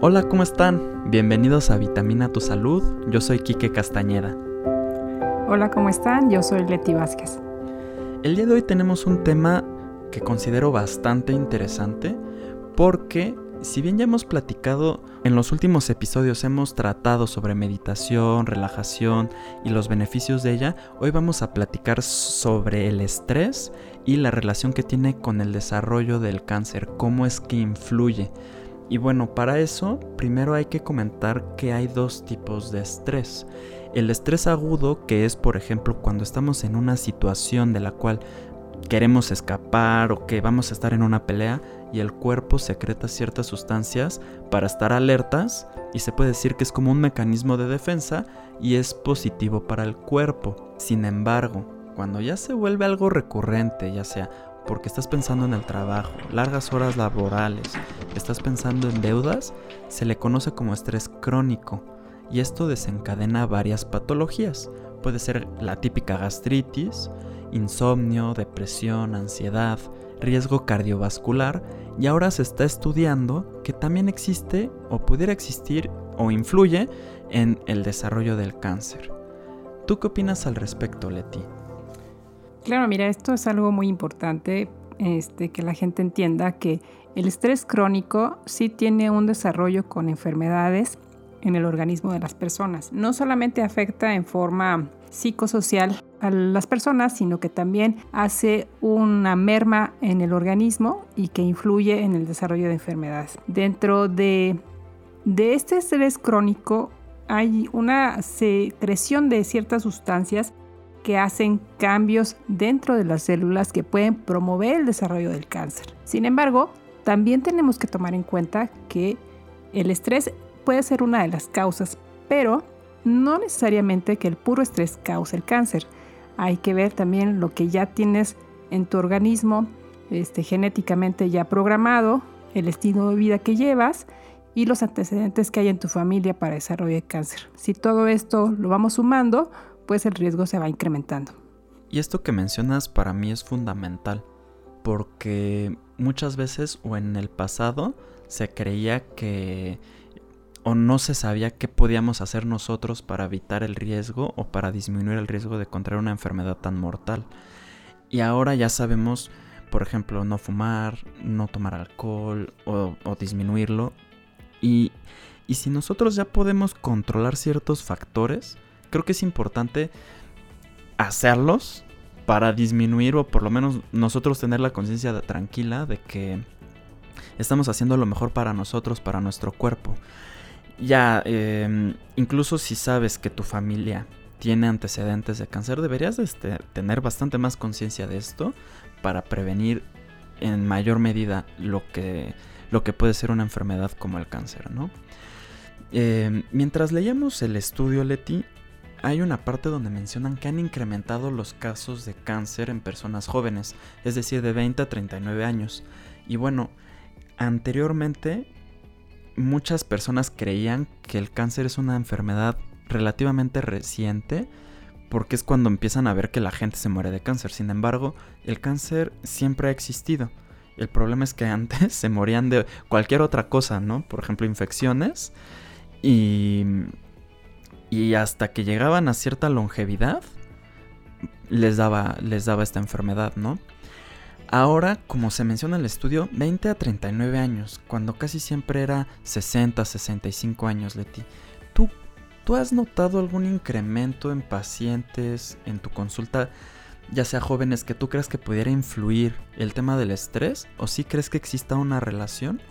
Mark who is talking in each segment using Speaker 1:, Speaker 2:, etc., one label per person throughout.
Speaker 1: Hola, ¿cómo están? Bienvenidos a Vitamina Tu Salud. Yo soy Quique Castañeda.
Speaker 2: Hola, ¿cómo están? Yo soy Leti Vázquez.
Speaker 1: El día de hoy tenemos un tema que considero bastante interesante porque si bien ya hemos platicado en los últimos episodios, hemos tratado sobre meditación, relajación y los beneficios de ella, hoy vamos a platicar sobre el estrés y la relación que tiene con el desarrollo del cáncer, cómo es que influye. Y bueno, para eso primero hay que comentar que hay dos tipos de estrés. El estrés agudo, que es por ejemplo cuando estamos en una situación de la cual queremos escapar o que vamos a estar en una pelea y el cuerpo secreta ciertas sustancias para estar alertas y se puede decir que es como un mecanismo de defensa y es positivo para el cuerpo. Sin embargo, cuando ya se vuelve algo recurrente, ya sea porque estás pensando en el trabajo, largas horas laborales, estás pensando en deudas, se le conoce como estrés crónico y esto desencadena varias patologías. Puede ser la típica gastritis, insomnio, depresión, ansiedad, riesgo cardiovascular y ahora se está estudiando que también existe o pudiera existir o influye en el desarrollo del cáncer. ¿Tú qué opinas al respecto, Leti?
Speaker 2: Claro, mira, esto es algo muy importante, este, que la gente entienda que el estrés crónico sí tiene un desarrollo con enfermedades en el organismo de las personas. No solamente afecta en forma psicosocial a las personas, sino que también hace una merma en el organismo y que influye en el desarrollo de enfermedades. Dentro de, de este estrés crónico hay una secreción de ciertas sustancias que hacen cambios dentro de las células que pueden promover el desarrollo del cáncer. Sin embargo, también tenemos que tomar en cuenta que el estrés puede ser una de las causas, pero no necesariamente que el puro estrés cause el cáncer. Hay que ver también lo que ya tienes en tu organismo, este, genéticamente ya programado, el estilo de vida que llevas y los antecedentes que hay en tu familia para desarrollo de cáncer. Si todo esto lo vamos sumando, pues el riesgo se va incrementando.
Speaker 1: Y esto que mencionas para mí es fundamental, porque muchas veces o en el pasado se creía que o no se sabía qué podíamos hacer nosotros para evitar el riesgo o para disminuir el riesgo de contraer una enfermedad tan mortal. Y ahora ya sabemos, por ejemplo, no fumar, no tomar alcohol o, disminuirlo. Y, y si nosotros ya podemos controlar ciertos factores, creo que es importante hacerlos para disminuir o por lo menos nosotros tener la conciencia tranquila de que estamos haciendo lo mejor para nosotros, para nuestro cuerpo. Ya, em, incluso si sabes que tu familia tiene antecedentes de cáncer, deberías este, tener bastante más conciencia de esto para prevenir en mayor medida lo que, lo que puede ser una enfermedad como el cáncer, ¿no? Em, mientras leíamos el estudio, Leti, hay una parte donde mencionan que han incrementado los casos de cáncer en personas jóvenes, es decir, de 20 a 39 años. Y bueno, anteriormente muchas personas creían que el cáncer es una enfermedad relativamente reciente porque es cuando empiezan a ver que la gente se muere de cáncer. Sin embargo, el cáncer siempre ha existido. El problema es que antes se morían de cualquier otra cosa, ¿no? Por ejemplo, infecciones. Y, y hasta que llegaban a cierta longevidad, les daba, les daba esta enfermedad, ¿no? Ahora, como se menciona en el estudio, 20 a 39 años, cuando casi siempre era 60, 65 años, Leti. ¿Tú, ¿Tú has notado algún incremento en pacientes en tu consulta, ya sea jóvenes, que tú creas que pudiera influir el tema del estrés? ¿O sí crees que exista una relación?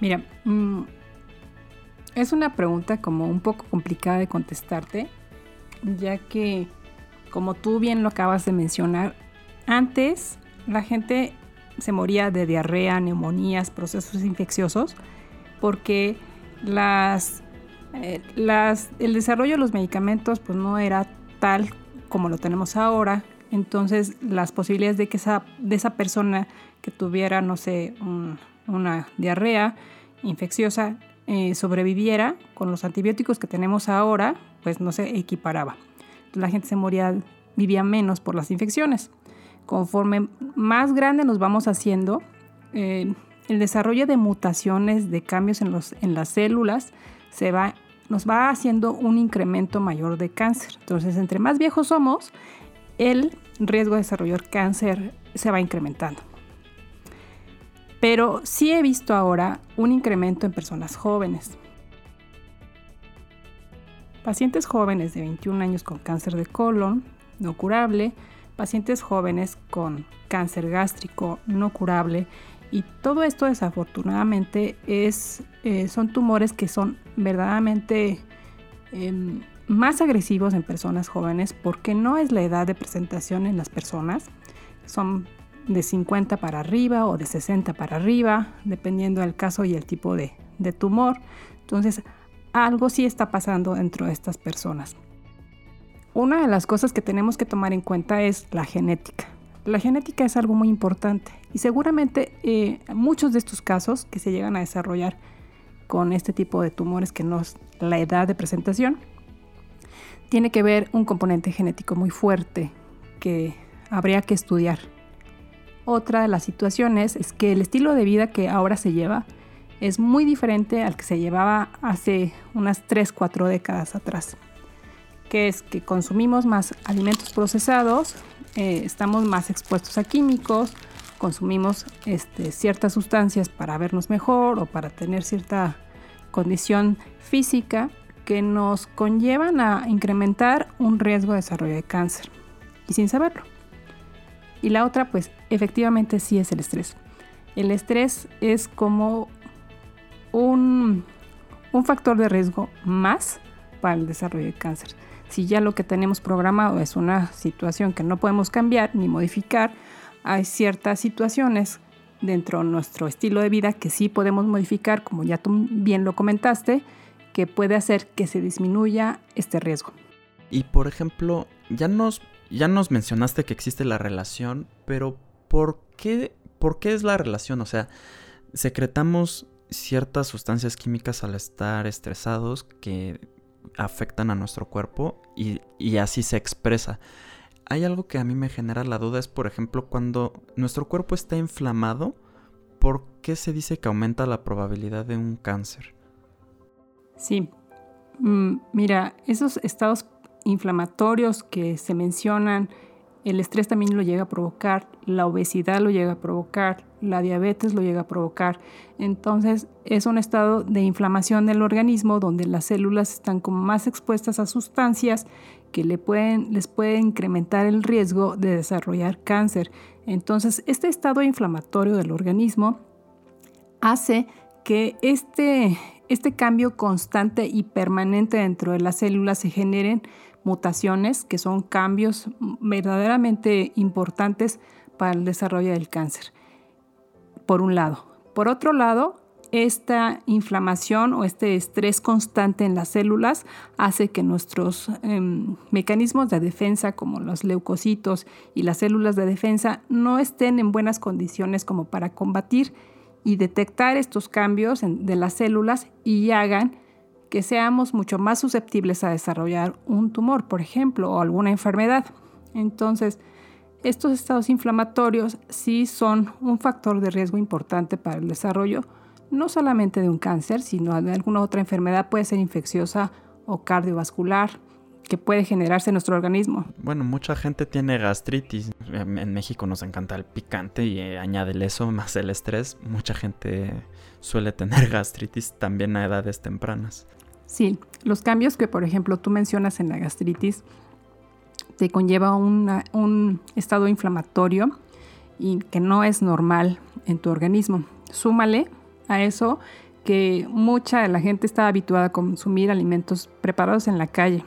Speaker 2: Mira, mm, es una pregunta como un poco complicada de contestarte, ya que, como tú bien lo acabas de mencionar, antes la gente se moría de diarrea, neumonías, procesos infecciosos, porque las, eh, las, el desarrollo de los medicamentos pues, no era tal como lo tenemos ahora. Entonces las posibilidades de que esa, de esa persona que tuviera, no sé, una diarrea infecciosa eh, sobreviviera con los antibióticos que tenemos ahora, pues no se equiparaba. la gente se moría, vivía menos por las infecciones conforme más grande nos vamos haciendo, eh, el desarrollo de mutaciones, de cambios en, los, en las células, se va, nos va haciendo un incremento mayor de cáncer. Entonces, entre más viejos somos, el riesgo de desarrollar cáncer se va incrementando. Pero sí he visto ahora un incremento en personas jóvenes. Pacientes jóvenes de 21 años con cáncer de colon no curable, pacientes jóvenes con cáncer gástrico no curable y todo esto desafortunadamente es, eh, son tumores que son verdaderamente em, más agresivos en personas jóvenes porque no es la edad de presentación en las personas, son de 50 para arriba o de 60 para arriba, dependiendo del caso y el tipo de, de tumor. Entonces, algo sí está pasando dentro de estas personas. Una de las cosas que tenemos que tomar en cuenta es la genética. La genética es algo muy importante y seguramente eh, muchos de estos casos que se llegan a desarrollar con este tipo de tumores que no es la edad de presentación, tiene que ver un componente genético muy fuerte que habría que estudiar. Otra de las situaciones es que el estilo de vida que ahora se lleva es muy diferente al que se llevaba hace unas 3-4 décadas atrás, que es que consumimos más alimentos procesados, eh, estamos más expuestos a químicos, consumimos este, ciertas sustancias para vernos mejor o para tener cierta condición física que nos conllevan a incrementar un riesgo de desarrollo de cáncer y sin saberlo. Y la otra, pues efectivamente sí es el estrés. El estrés es como un, un factor de riesgo más para el desarrollo de cáncer. Si ya lo que tenemos programado es una situación que no podemos cambiar ni modificar, hay ciertas situaciones dentro de nuestro estilo de vida que sí podemos modificar, como ya tú bien lo comentaste, que puede hacer que se disminuya este riesgo.
Speaker 1: Y por ejemplo, ya nos, ya nos mencionaste que existe la relación, pero ¿por qué, ¿por qué es la relación? O sea, secretamos ciertas sustancias químicas al estar estresados que afectan a nuestro cuerpo y, así se expresa. Hay algo que a mí me genera la duda, es por ejemplo cuando nuestro cuerpo está inflamado, ¿por qué se dice que aumenta la probabilidad de un cáncer?
Speaker 2: Sí, mm, mira, esos estados inflamatorios que se mencionan, el estrés también lo llega a provocar, la obesidad lo llega a provocar, la diabetes lo llega a provocar. Entonces es un estado de inflamación del organismo donde las células están como más expuestas a sustancias que le pueden, les pueden incrementar el riesgo de desarrollar cáncer. Entonces este estado inflamatorio del organismo hace que este, este cambio constante y permanente dentro de las células se generen mutaciones que son cambios verdaderamente importantes para el desarrollo del cáncer por un lado. Por otro lado, esta inflamación o este estrés constante en las células hace que nuestros em, mecanismos de defensa como los leucocitos y las células de defensa no estén en buenas condiciones como para combatir y detectar estos cambios de las células y hagan que seamos mucho más susceptibles a desarrollar un tumor, por ejemplo, o alguna enfermedad. Entonces, estos estados inflamatorios sí son un factor de riesgo importante para el desarrollo, no solamente de un cáncer, sino de alguna otra enfermedad, puede ser infecciosa o cardiovascular, que puede generarse en nuestro organismo.
Speaker 1: Bueno, mucha gente tiene gastritis. En México nos encanta el picante y eh, añádele eso más el estrés. Mucha gente suele tener gastritis también a edades tempranas.
Speaker 2: Sí, los cambios que por ejemplo tú mencionas en la gastritis te conlleva un estado inflamatorio y que no es normal en tu organismo. Súmale a eso que mucha de la gente está habituada a consumir alimentos preparados en la calle.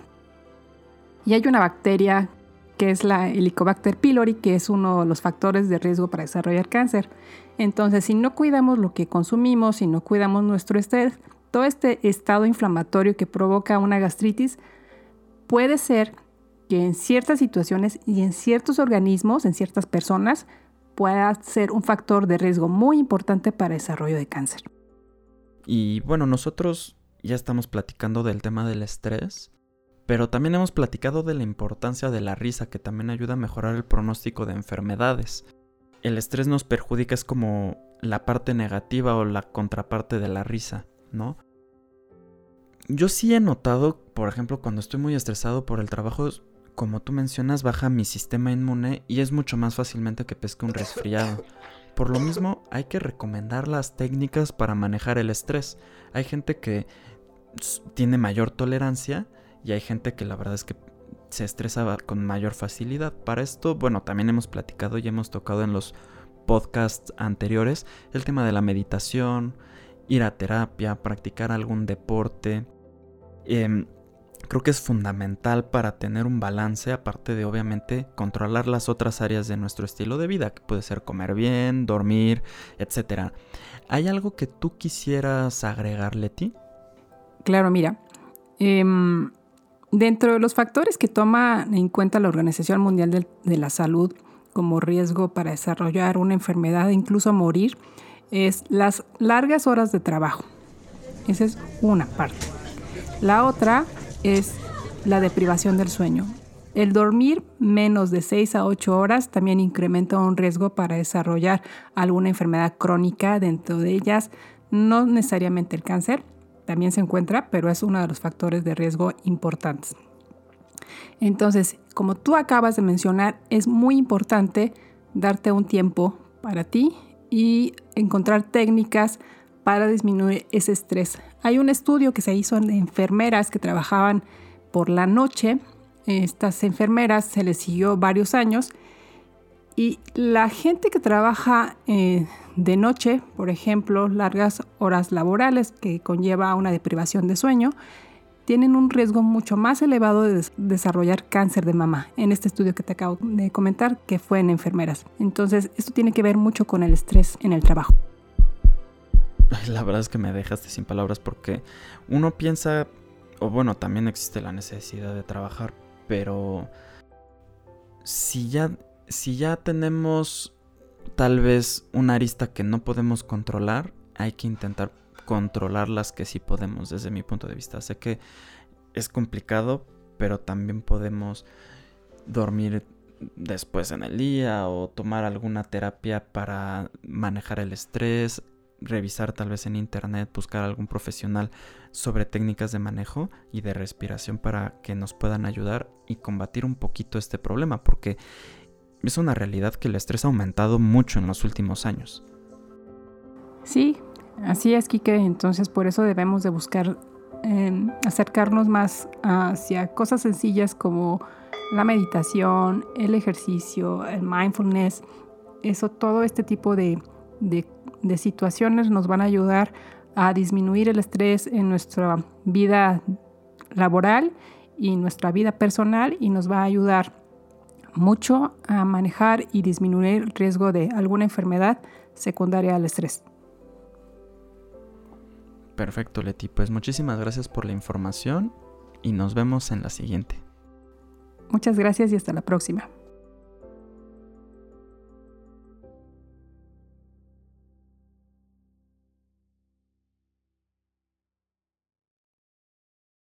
Speaker 2: Y hay una bacteria que es la Helicobacter pylori, que es uno de los factores de riesgo para desarrollar cáncer. Entonces, si no cuidamos lo que consumimos, si no cuidamos nuestro estrés, todo este estado inflamatorio que provoca una gastritis puede ser que en ciertas situaciones y en ciertos organismos, en ciertas personas, pueda ser un factor de riesgo muy importante para el desarrollo de cáncer.
Speaker 1: Y bueno, nosotros ya estamos platicando del tema del estrés, pero también hemos platicado de la importancia de la risa, que también ayuda a mejorar el pronóstico de enfermedades. El estrés nos perjudica, es como la parte negativa o la contraparte de la risa, ¿no? Yo sí he notado, por ejemplo, cuando estoy muy estresado por el trabajo, como tú mencionas, baja mi sistema inmune y es mucho más fácilmente que pesque un resfriado. Por lo mismo, hay que recomendar las técnicas para manejar el estrés. Hay gente que tiene mayor tolerancia y hay gente que la verdad es que se estresa con mayor facilidad. Para esto, bueno, también hemos platicado y hemos tocado en los podcasts anteriores el tema de la meditación, ir a terapia, practicar algún deporte. Em, creo que es fundamental para tener un balance, aparte de obviamente controlar las otras áreas de nuestro estilo de vida, que puede ser comer bien, dormir, etc. ¿Hay algo que tú quisieras agregarle ti?
Speaker 2: Claro, mira. Em, dentro de los factores que toma en cuenta la Organización Mundial de, la Salud como riesgo para desarrollar una enfermedad e incluso morir, es las largas horas de trabajo. Esa es una parte. La otra es la deprivación del sueño. El dormir menos de 6 a 8 horas también incrementa un riesgo para desarrollar alguna enfermedad crónica, dentro de ellas no necesariamente el cáncer, también se encuentra, pero es uno de los factores de riesgo importantes. Entonces, como tú acabas de mencionar, es muy importante darte un tiempo para ti y encontrar técnicas para disminuir ese estrés. Hay un estudio que se hizo de enfermeras que trabajaban por la noche. Estas enfermeras se les siguió varios años y la gente que trabaja eh, de noche, por ejemplo, largas horas laborales que conlleva una deprivación de sueño, tienen un riesgo mucho más elevado de desarrollar cáncer de mama, en este estudio que te acabo de comentar, que fue en enfermeras. Entonces, esto tiene que ver mucho con el estrés en el trabajo.
Speaker 1: La verdad es que me dejaste sin palabras porque uno piensa, o bueno, también existe la necesidad de trabajar, pero si ya, si ya tenemos tal vez una arista que no podemos controlar, hay que intentar controlar las que sí podemos desde mi punto de vista. Sé que es complicado, pero también podemos dormir después en el día o tomar alguna terapia para manejar el estrés, revisar tal vez en internet, buscar algún profesional sobre técnicas de manejo y de respiración para que nos puedan ayudar y combatir un poquito este problema, porque es una realidad que el estrés ha aumentado mucho en los últimos años.
Speaker 2: Sí, Así es, Kike. Entonces, por eso debemos de buscar em, acercarnos más hacia cosas sencillas como la meditación, el ejercicio, el mindfulness. Eso, todo este tipo de, de situaciones nos van a ayudar a disminuir el estrés en nuestra vida laboral y nuestra vida personal y nos va a ayudar mucho a manejar y disminuir el riesgo de alguna enfermedad secundaria al estrés.
Speaker 1: Perfecto, Leti. Pues muchísimas gracias por la información y nos vemos en la siguiente.
Speaker 2: Muchas gracias y hasta la próxima.